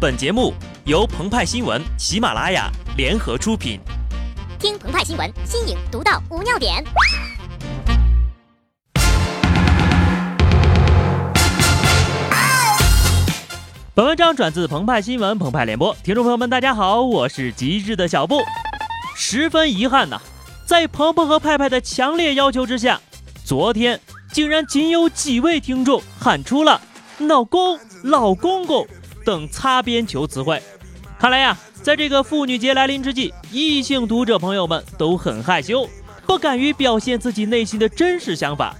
本节目由澎湃新闻、喜马拉雅联合出品。听澎湃新闻，新颖独到，无尿点。本文章转自澎湃新闻、澎湃联播，听众朋友们，大家好，我是极致的小布。十分遗憾呐，在鹏鹏和派派的强烈要求之下，昨天竟然仅有几位听众喊出了“老公”“老公公”。等擦边球词汇，看来呀，在这个妇女节来临之际，异性读者朋友们都很害羞，不敢于表现自己内心的真实想法。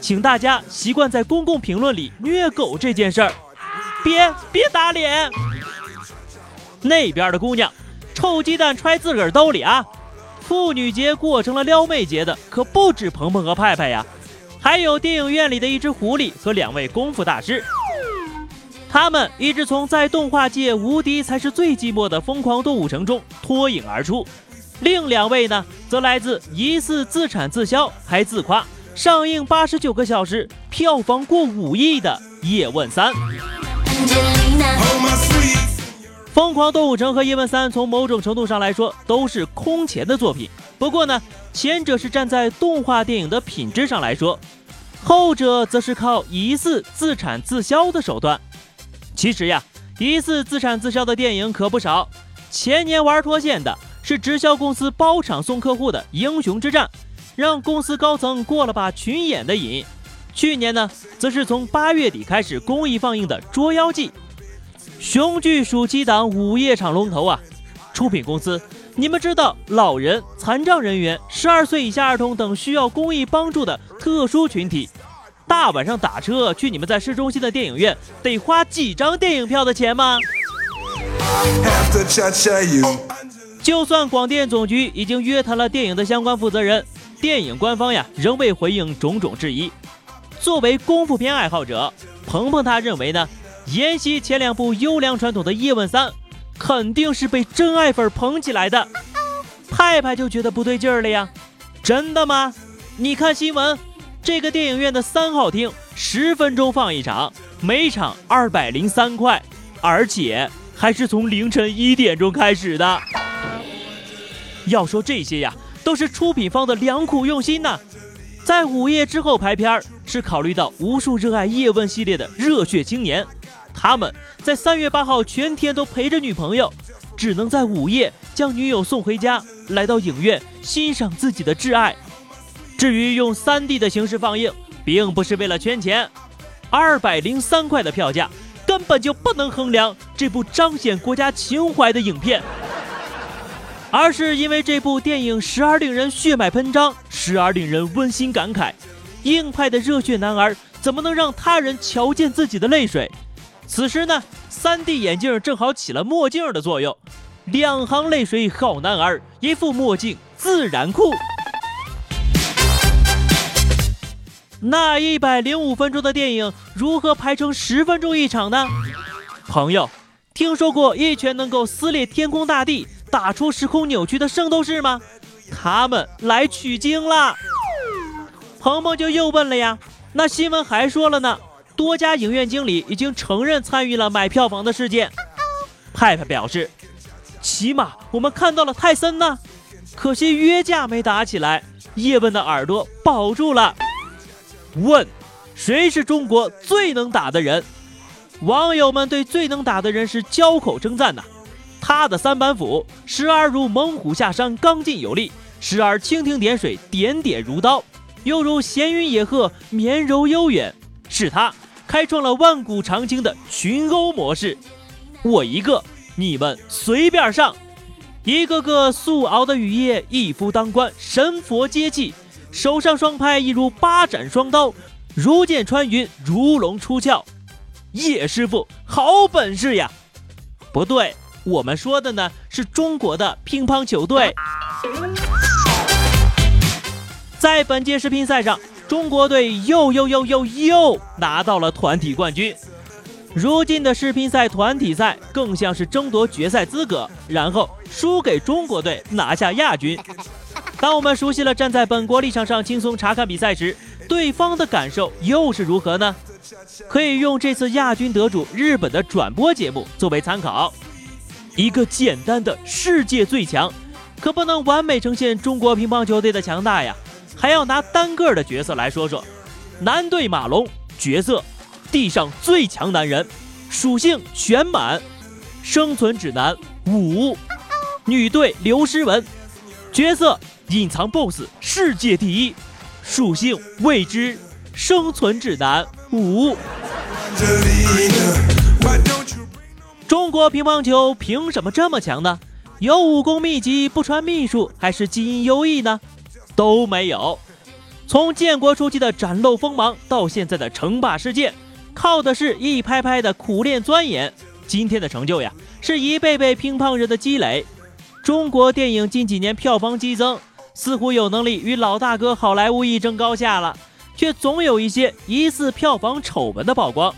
请大家习惯在公共评论里虐狗这件事儿，别别打脸。那边的姑娘，臭鸡蛋揣自个儿兜里啊！妇女节过成了撩妹节的可不止鹏鹏和派派呀，还有电影院里的一只狐狸和两位功夫大师。他们一直从在动画界无敌才是最寂寞的疯狂动物城中脱颖而出，另两位呢，则来自疑似自产自销还自夸上映八十九个小时票房过五亿的《叶问三》。疯狂动物城和《叶问三》从某种程度上来说都是空前的作品，不过呢，前者是站在动画电影的品质上来说，后者则是靠疑似自产自销的手段。其实呀，疑似自产自销的电影可不少。前年玩脱线的是直销公司包场送客户的《英雄之战》，让公司高层过了把群演的瘾。去年呢，则是从八月底开始公益放映的《捉妖记》。雄踞暑期档午夜场龙头啊！出品公司，你们知道老人、残障人员、十二岁以下儿童等需要公益帮助的特殊群体。大晚上打车去你们在市中心的电影院，得花几张电影票的钱吗？就算广电总局已经约谈了电影的相关负责人，电影官方呀仍未回应种种质疑。作为功夫片爱好者，鹏鹏他认为呢，沿袭前两部优良传统的《叶问三》，肯定是被真爱粉捧起来的。派派就觉得不对劲儿了呀，真的吗？你看新闻。这个电影院的三号厅十分钟放一场，每场二百零三块，而且还是从凌晨一点钟开始的。要说这些呀，都是出品方的良苦用心呐。在午夜之后排片儿是考虑到无数热爱叶问系列的热血青年，他们在三月八号全天都陪着女朋友，只能在午夜将女友送回家，来到影院欣赏自己的挚爱。至于用 3D 的形式放映，并不是为了圈钱，二百零三块的票价根本就不能衡量这部彰显国家情怀的影片，而是因为这部电影时而令人血脉喷张，时而令人温馨感慨。硬派的热血男儿怎么能让他人瞧见自己的泪水？此时呢，3D 眼镜正好起了墨镜的作用，两行泪水好男儿，一副墨镜自然酷。那一百零五分钟的电影如何排成十分钟一场呢？朋友，听说过一拳能够撕裂天空大地、打出时空扭曲的圣斗士吗？他们来取经了。鹏鹏就又问了呀，那新闻还说了呢，多家影院经理已经承认参与了买票房的事件。派派表示，起码我们看到了泰森呢，可惜约架没打起来，叶问的耳朵保住了。问，谁是中国最能打的人？网友们对最能打的人是交口称赞呐。他的三板斧，时而如猛虎下山，刚劲有力；时而蜻蜓点水，点点如刀；又如闲云野鹤，绵柔悠远。是他开创了万古长青的群殴模式。我一个，你们随便上。一个个素熬的雨夜，一夫当关，神佛接济。手上双拍一如八斩双刀，如剑穿云，如龙出鞘。叶师傅好本事呀！不对，我们说的呢是中国的乒乓球队。在本届世乒赛上，中国队又又又又又拿到了团体冠军。如今的世乒赛团体赛更像是争夺决赛资格，然后输给中国队拿下亚军。当我们熟悉了站在本国立场上轻松查看比赛时，对方的感受又是如何呢？可以用这次亚军得主日本的转播节目作为参考。一个简单的世界最强，可不能完美呈现中国乒乓球队的强大呀，还要拿单个的角色来说说。男队马龙角色，地上最强男人，属性全满，生存指南五。女队刘诗雯角色，隐藏 BOSS 世界第一，属性未知，生存指南五。中国乒乓球凭什么这么强呢？有武功秘籍不传秘术，还是基因优异呢？都没有。从建国初期的展露锋芒，到现在的称霸世界，靠的是一拍拍的苦练钻研。今天的成就呀，是一辈辈乒乓人的积累。中国电影近几年票房激增，似乎有能力与老大哥好莱坞一争高下了，却总有一些疑似票房丑闻的曝光。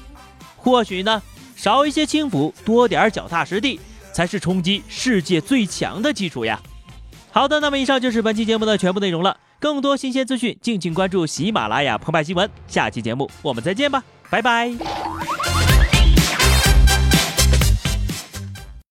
或许呢？少一些轻浮，多点脚踏实地，才是冲击世界最强的基础呀！好的，那么以上就是本期节目的全部内容了。更多新鲜资讯，敬请关注喜马拉雅澎湃新闻。下期节目我们再见吧，拜拜。